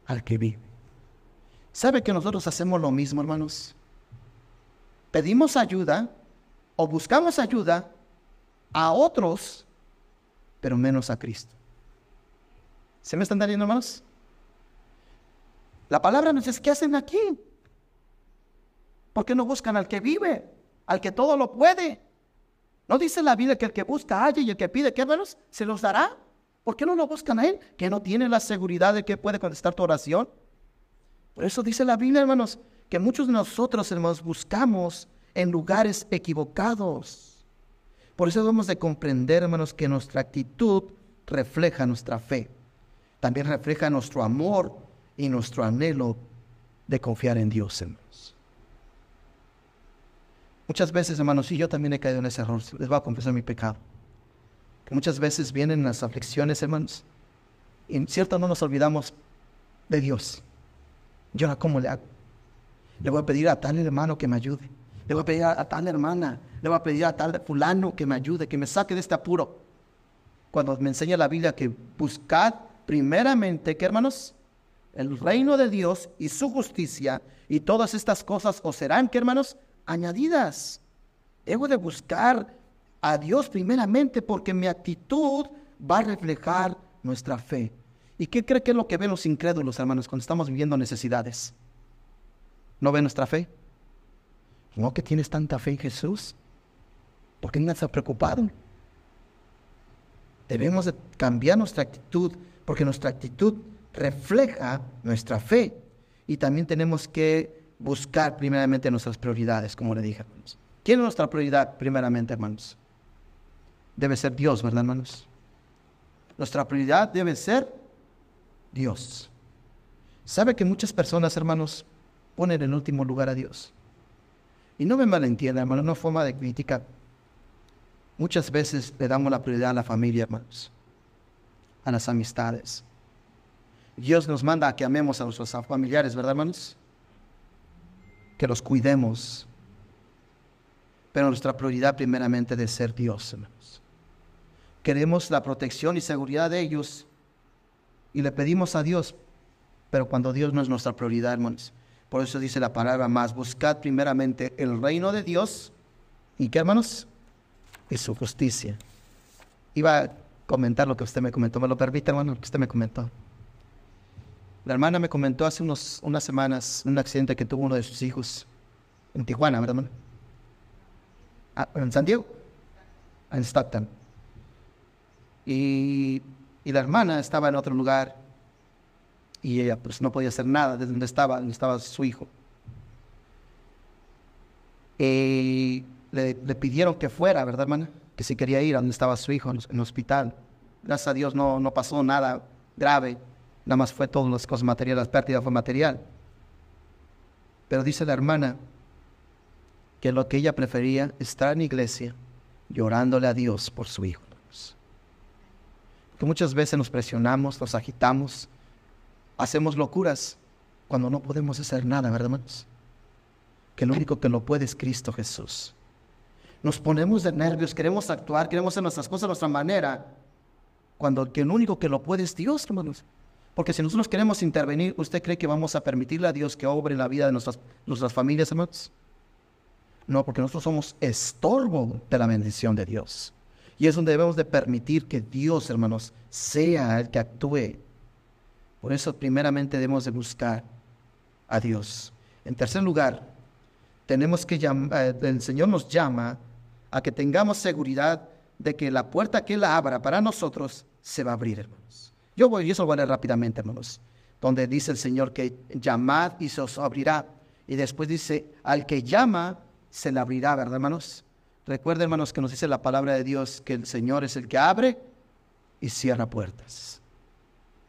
Al que vive. ¿Sabe que nosotros hacemos lo mismo, hermanos? pedimos ayuda o buscamos ayuda a otros, pero menos a Cristo. ¿Se me están dando, hermanos? La palabra nos dice, ¿qué hacen aquí? ¿Por qué no buscan al que vive, al que todo lo puede? ¿No dice la Biblia que el que busca haya y el que pide, ¿qué hermanos? Se los dará. ¿Por qué no lo buscan a él? Que no tiene la seguridad de que puede contestar tu oración. Por eso dice la Biblia, hermanos, que muchos de nosotros, hermanos, buscamos en lugares equivocados. Por eso debemos de comprender, hermanos, que nuestra actitud refleja nuestra fe. También refleja nuestro amor y nuestro anhelo de confiar en Dios, hermanos. Muchas veces, hermanos, y yo también he caído en ese error, les voy a confesar mi pecado. Que muchas veces vienen las aflicciones, hermanos, y cierto no nos olvidamos de Dios. Yo ahora, ¿cómo le hago? Le voy a pedir a tal hermano que me ayude. Le voy a pedir a, tal hermana. Le voy a pedir a tal fulano que me ayude, que me saque de este apuro. Cuando me enseña la Biblia que buscad primeramente, ¿qué hermanos? El reino de Dios y su justicia y todas estas cosas os serán, ¿qué hermanos? Añadidas. Debo de buscar a Dios primeramente porque mi actitud va a reflejar nuestra fe. ¿Y qué cree que es lo que ven los incrédulos, hermanos, cuando estamos viviendo necesidades? ¿No ven nuestra fe? ¿No que tienes tanta fe en Jesús? ¿Por qué no estás preocupado? Debemos de cambiar nuestra actitud porque nuestra actitud refleja nuestra fe. Y también tenemos que buscar primeramente nuestras prioridades, como le dije, hermanos. ¿Quién es nuestra prioridad primeramente, hermanos? Debe ser Dios, ¿verdad, hermanos? Nuestra prioridad debe ser Dios. ¿Sabe que muchas personas, hermanos, ponen en último lugar a Dios? Y no me malentienda, hermano, no forma de crítica. Muchas veces le damos la prioridad a la familia, hermanos, a las amistades. Dios nos manda a que amemos a nuestros familiares, ¿verdad, hermanos? Que los cuidemos. Pero nuestra prioridad primeramente debe ser Dios, hermanos. Queremos la protección y seguridad de ellos y le pedimos a Dios, pero cuando Dios no es nuestra prioridad, hermanos. Por eso dice la palabra más, buscad primeramente el reino de Dios y qué, hermanos, y su justicia. Iba a comentar lo que usted me comentó, ¿me lo permite, hermano? Lo que usted me comentó. La hermana me comentó hace unos, unas semanas un accidente que tuvo uno de sus hijos en Tijuana, ¿verdad, hermano? Ah, en San Diego, en Stockton. Y, y, la hermana estaba en otro lugar y ella pues no podía hacer nada desde donde estaba, donde estaba su hijo. Y le, le, pidieron que fuera, ¿verdad, hermana? Que si quería ir a donde estaba su hijo, en el hospital. Gracias a Dios no, no pasó nada grave Nada más fue todas las cosas materiales, la pérdida fue material. Pero dice la hermana que lo que ella prefería estar en iglesia llorándole a Dios por su hijo. Que muchas veces nos presionamos, nos agitamos, hacemos locuras cuando no podemos hacer nada, ¿verdad, hermanos? Que lo único que lo puede es Cristo Jesús. Nos ponemos de nervios, queremos actuar, queremos hacer nuestras cosas a nuestra manera, cuando lo único que lo puede es Dios, hermanos. Porque si nosotros queremos intervenir, ¿usted cree que vamos a permitirle a Dios que obre la vida de nuestras, nuestras familias, hermanos? No, porque nosotros somos estorbo de la bendición de Dios. Y es donde debemos de permitir que Dios, hermanos, sea el que actúe. Por eso primeramente debemos de buscar a Dios. En tercer lugar, tenemos que llamar, eh, el Señor nos llama a que tengamos seguridad de que la puerta que Él abra para nosotros se va a abrir, hermanos. Yo voy, y eso lo voy a leer rápidamente, hermanos. Donde dice el Señor que llamad y se os abrirá. Y después dice, al que llama, se le abrirá, ¿verdad, hermanos? Recuerden, hermanos, que nos dice la palabra de Dios que el Señor es el que abre y cierra puertas.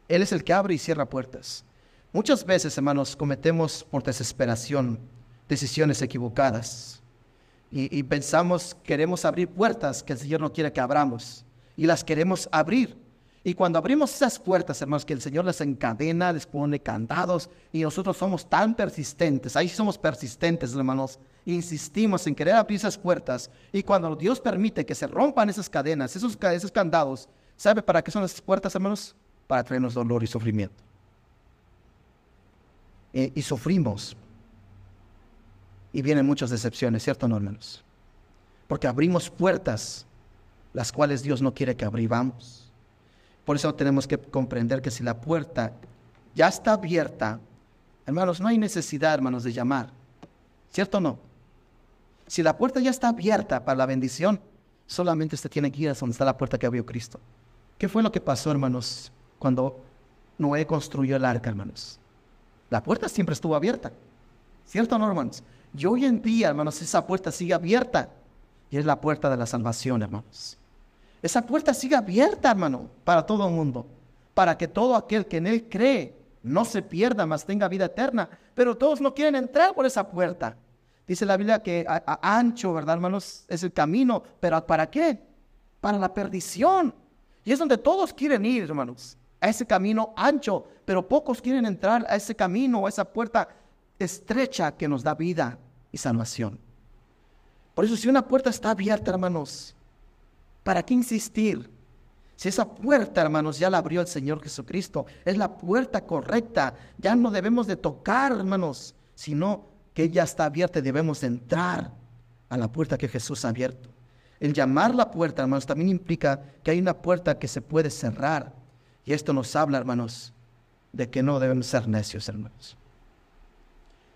Él es el que abre y cierra puertas. Muchas veces, hermanos, cometemos por desesperación decisiones equivocadas. Y, y, pensamos, queremos abrir puertas que el Señor no quiere que abramos. Y las queremos abrir. Y cuando abrimos esas puertas, hermanos, que el Señor les encadena, les pone candados, y nosotros somos tan persistentes, ahí somos persistentes, hermanos, insistimos en querer abrir esas puertas, y cuando Dios permite que se rompan esas cadenas, esos, esos candados, ¿sabe para qué son esas puertas, hermanos? Para traernos dolor y sufrimiento. y sufrimos. Y vienen muchas decepciones, ¿cierto no, hermanos? Porque abrimos puertas, las cuales Dios no quiere que abrivamos. Por eso tenemos que comprender que si la puerta ya está abierta, hermanos, no hay necesidad, hermanos, de llamar. ¿Cierto o no? Si la puerta ya está abierta para la bendición, solamente usted tiene que ir a donde está la puerta que abrió Cristo. ¿Qué fue lo que pasó, hermanos, cuando Noé construyó el arca, hermanos? La puerta siempre estuvo abierta. ¿Cierto o no, hermanos? Y hoy en día, hermanos, esa puerta sigue abierta. Y es la puerta de la salvación, hermanos. Esa puerta sigue abierta, hermano, para todo el mundo, para que todo aquel que en Él cree no se pierda, mas tenga vida eterna. Pero todos no quieren entrar por esa puerta. Dice la Biblia que ancho, ¿verdad, hermanos? Es el camino, pero ¿para qué? Para la perdición. Y es donde todos quieren ir, hermanos, a ese camino ancho, pero pocos quieren entrar a ese camino, a esa puerta estrecha que nos da vida y salvación. Por eso si una puerta está abierta, hermanos, ¿para qué insistir? Si esa puerta, hermanos, ya la abrió el Señor Jesucristo, es la puerta correcta, ya no debemos de tocar, hermanos, sino que ya está abierta y debemos de entrar a la puerta que Jesús ha abierto. El llamar la puerta, hermanos, también implica que hay una puerta que se puede cerrar. Y esto nos habla, hermanos, de que no debemos ser necios, hermanos.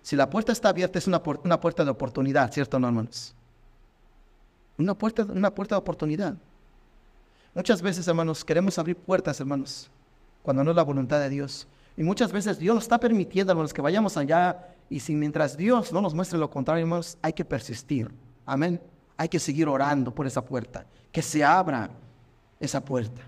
Si la puerta está abierta, es una, una puerta de oportunidad, ¿cierto, no, hermanos? Una puerta, una puerta de oportunidad. Muchas veces, hermanos, queremos abrir puertas, hermanos, cuando no es la voluntad de Dios. Y muchas veces Dios nos está permitiendo, hermanos, que vayamos allá. Y si mientras Dios no nos muestre lo contrario, hermanos, hay que persistir. Amén. Hay que seguir orando por esa puerta. Que se abra esa puerta.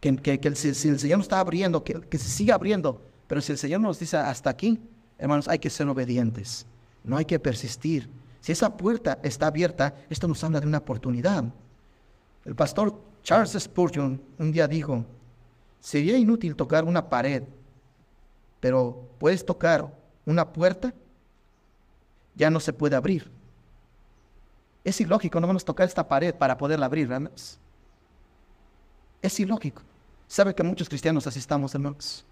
Que, que, si, el Señor nos está abriendo, que, que se siga abriendo. Pero si el Señor nos dice hasta aquí, hermanos, hay que ser obedientes. No hay que persistir. Si esa puerta está abierta, esto nos habla de una oportunidad. El pastor Charles Spurgeon un día dijo, sería inútil tocar una pared, pero puedes tocar una puerta, ya no se puede abrir. Es ilógico, no vamos a tocar esta pared para poderla abrir. Es ilógico. ¿Sabe que muchos cristianos así estamos, hermanos?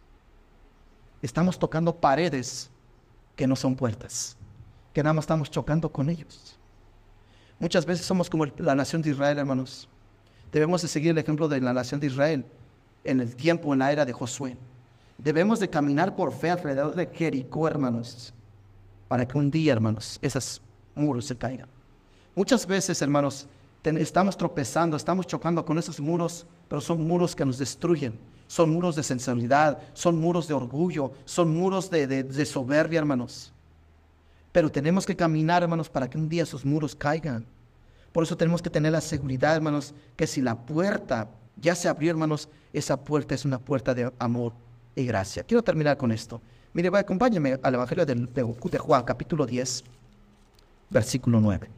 Estamos tocando paredes que no son puertas que nada más estamos chocando con ellos. Muchas veces somos como la nación de Israel, hermanos. Debemos de seguir el ejemplo de la nación de Israel en el tiempo, en la era de Josué. Debemos de caminar por fe alrededor de Jericó, hermanos, para que un día, hermanos, esos muros se caigan. Muchas veces, hermanos, estamos tropezando, estamos chocando con esos muros, pero son muros que nos destruyen. Son muros de sensibilidad, son muros de orgullo, son muros de soberbia, hermanos. Pero tenemos que caminar, hermanos, para que un día esos muros caigan. Por eso tenemos que tener la seguridad, hermanos, que si la puerta ya se abrió, hermanos, esa puerta es una puerta de amor y gracia. Quiero terminar con esto. Mire, acompáñeme al Evangelio de, de Juan, capítulo 10, versículo 9.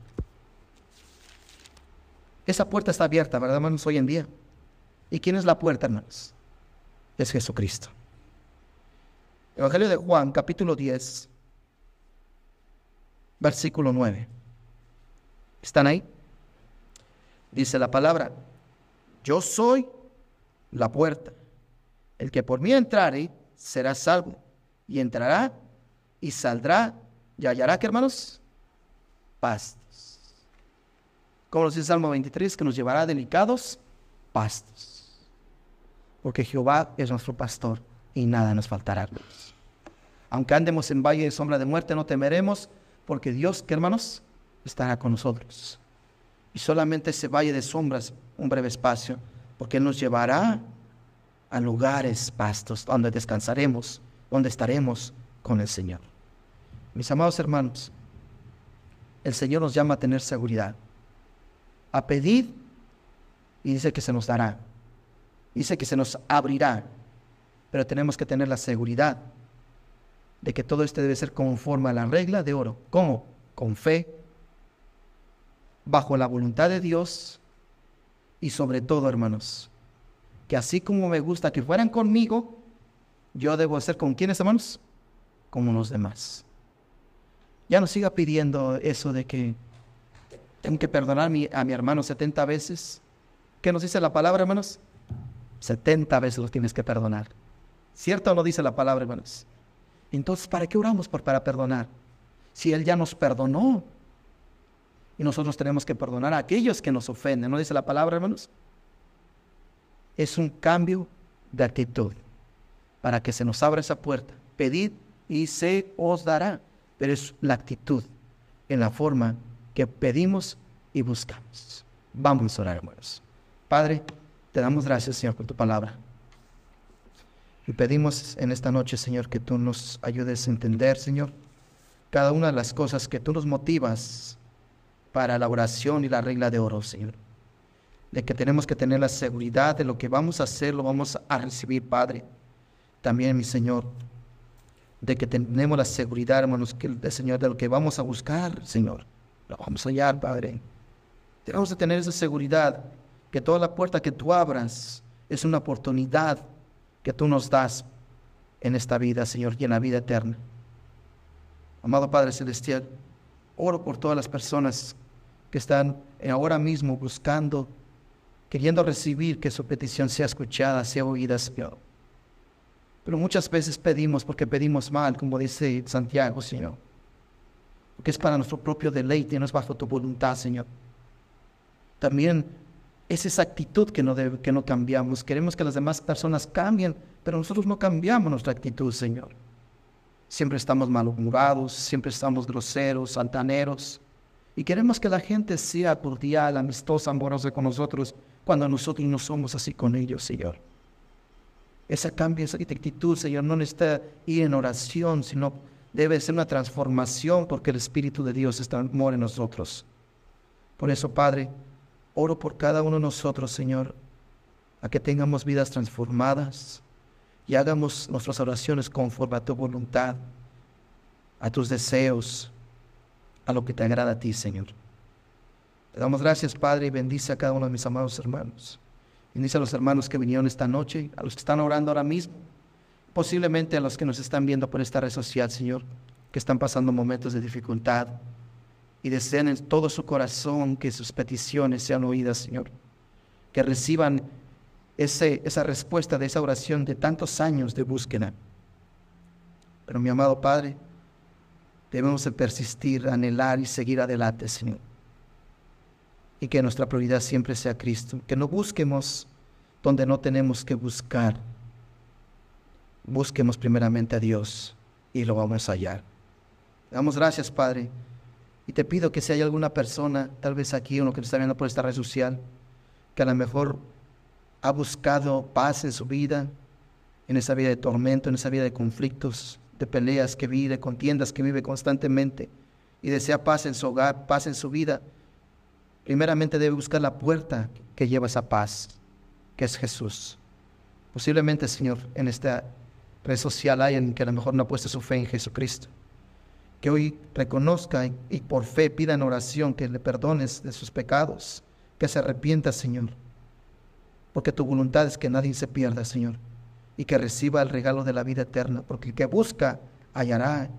Esa puerta está abierta, ¿verdad, hermanos, hoy en día? ¿Y quién es la puerta, hermanos? Es Jesucristo. Evangelio de Juan, capítulo 10, versículo 9. ¿Están ahí? Dice la palabra, yo soy la puerta. El que por mí entrare será salvo y entrará y saldrá y hallará que hermanos pastos. Como dice Salmo 23, que nos llevará delicados pastos. Porque Jehová es nuestro pastor y nada nos faltará. Aunque andemos en valle de sombra de muerte, no temeremos porque Dios, ¿qué hermanos? Estará con nosotros. Y solamente ese valle de sombras, un breve espacio, porque Él nos llevará a lugares pastos donde descansaremos, donde estaremos con el Señor. Mis amados hermanos, el Señor nos llama a tener seguridad, a pedir y dice que se nos dará, dice que se nos abrirá, pero tenemos que tener la seguridad de que todo esto debe ser conforme a la regla de oro. ¿Cómo? Con fe, bajo la voluntad de Dios y sobre todo, hermanos, que así como me gusta que fueran conmigo, yo debo ser con quienes, hermanos? Como los demás. Ya no siga pidiendo eso de que tengo que perdonar a mi, a mi hermano 70 veces. ¿Qué nos dice la palabra, hermanos? 70 veces los tienes que perdonar. ¿Cierto o no dice la palabra, hermanos? Entonces, ¿para qué oramos por, para perdonar? Si Él ya nos perdonó. Y nosotros tenemos que perdonar a aquellos que nos ofenden. ¿No dice la palabra, hermanos? Es un cambio de actitud para que se nos abra esa puerta. Pedid y se os dará. Pero es la actitud en la forma que pedimos y buscamos. Vamos a orar, hermanos. Padre, te damos gracias, Señor, por tu palabra. Y pedimos en esta noche, Señor, que tú nos ayudes a entender, Señor, cada una de las cosas que tú nos motivas para la oración y la regla de oro, Señor. De que tenemos que tener la seguridad de lo que vamos a hacer, lo vamos a recibir, Padre. También, mi Señor, de que tenemos la seguridad, hermanos, que el Señor, de lo que vamos a buscar, Señor, lo vamos a hallar, Padre. Tenemos que tener esa seguridad que toda la puerta que tú abras es una oportunidad que tú nos das en esta vida, Señor, y en la vida eterna. Amado Padre Celestial, oro por todas las personas que están ahora mismo buscando, queriendo recibir que su petición sea escuchada, sea oída, Señor. Pero muchas veces pedimos porque pedimos mal, como dice Santiago, Señor. Porque es para nuestro propio deleite, no es bajo tu voluntad, Señor. También es esa actitud que no, que no cambiamos. Queremos que las demás personas cambien, pero nosotros no cambiamos nuestra actitud, Señor. Siempre estamos malhumorados, siempre estamos groseros, altaneros. Y queremos que la gente sea cordial, amistosa, amorosa con nosotros, cuando nosotros no somos así con ellos, Señor. Esa cambio, esa actitud, Señor, no necesita ir en oración, sino debe ser una transformación porque el Espíritu de Dios está en nosotros. Por eso, Padre, oro por cada uno de nosotros, Señor, a que tengamos vidas transformadas y hagamos nuestras oraciones conforme a tu voluntad, a tus deseos, a lo que te agrada a ti, Señor. Te damos gracias, Padre, y bendice a cada uno de mis amados hermanos. Bendice a los hermanos que vinieron esta noche, a los que están orando ahora mismo, posiblemente a los que nos están viendo por esta red social, Señor, que están pasando momentos de dificultad y desean en todo su corazón que sus peticiones sean oídas, Señor. Que reciban ese, esa respuesta de esa oración de tantos años de búsqueda. Pero mi amado Padre, debemos de persistir, anhelar y seguir adelante, Señor y que nuestra prioridad siempre sea Cristo. Que no busquemos donde no tenemos que buscar. Busquemos primeramente a Dios y lo vamos a hallar. damos gracias, Padre. Y te pido que si hay alguna persona, tal vez aquí, uno que está viendo por esta red social, que a lo mejor ha buscado paz en su vida, en esa vida de tormento, en esa vida de conflictos, de peleas que vive, contiendas que vive constantemente, y desea paz en su hogar, paz en su vida, primeramente debe buscar la puerta que lleva esa paz, que es Jesús. Posiblemente, Señor, en esta red social hay alguien que a lo mejor no ha puesto su fe en Jesucristo. Que hoy reconozca y, por fe pida en oración que le perdones de sus pecados, que se arrepienta, Señor. Porque tu voluntad es que nadie se pierda, Señor, y que reciba el regalo de la vida eterna, porque el que busca hallará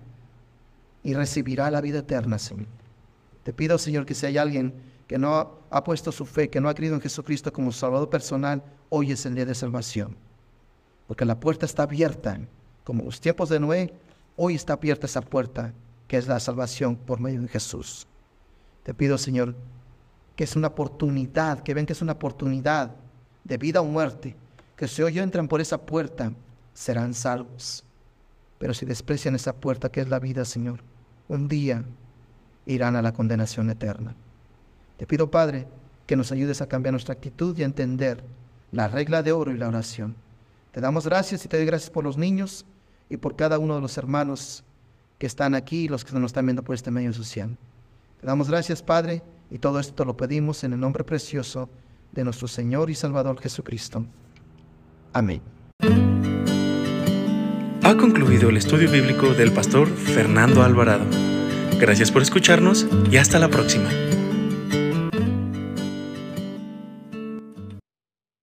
y recibirá la vida eterna, Señor. Te pido, Señor, que si hay alguien que no ha puesto su fe, que no ha creído en Jesucristo como Salvador personal, hoy es el día de salvación. Porque la puerta está abierta. Como los tiempos de Noé, hoy está abierta esa puerta, que es la salvación por medio de Jesús. Te pido, Señor, que es una oportunidad, que ven que es una oportunidad de vida o muerte, que si hoy entran por esa puerta, serán salvos. Pero si desprecian esa puerta que es la vida, Señor, un día irán a la condenación eterna. Te pido, Padre, que nos ayudes a cambiar nuestra actitud y a entender la regla de oro y la oración. Te damos gracias y te doy gracias por los niños y por cada uno de los hermanos que están aquí y los que nos están viendo por este medio social. Te damos gracias, Padre, y todo esto lo pedimos en el nombre precioso de nuestro Señor y Salvador Jesucristo. Amén. Ha concluido el estudio bíblico del pastor Fernando Alvarado. Gracias por escucharnos y hasta la próxima.